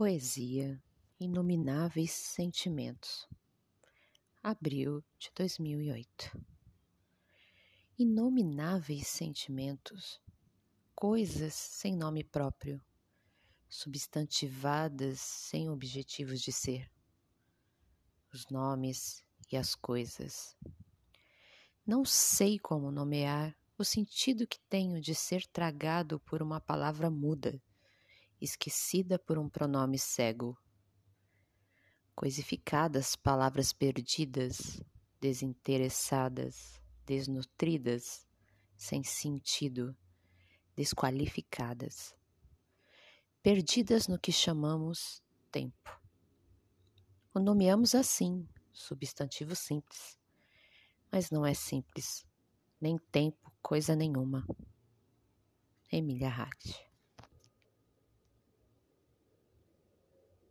Poesia Inomináveis Sentimentos. Abril de 2008 Inomináveis sentimentos, coisas sem nome próprio, substantivadas sem objetivos de ser, os nomes e as coisas. Não sei como nomear o sentido que tenho de ser tragado por uma palavra muda esquecida por um pronome cego. Coisificadas palavras perdidas, desinteressadas, desnutridas, sem sentido, desqualificadas. Perdidas no que chamamos tempo. O nomeamos assim, substantivo simples. Mas não é simples, nem tempo, coisa nenhuma. Emília Hatt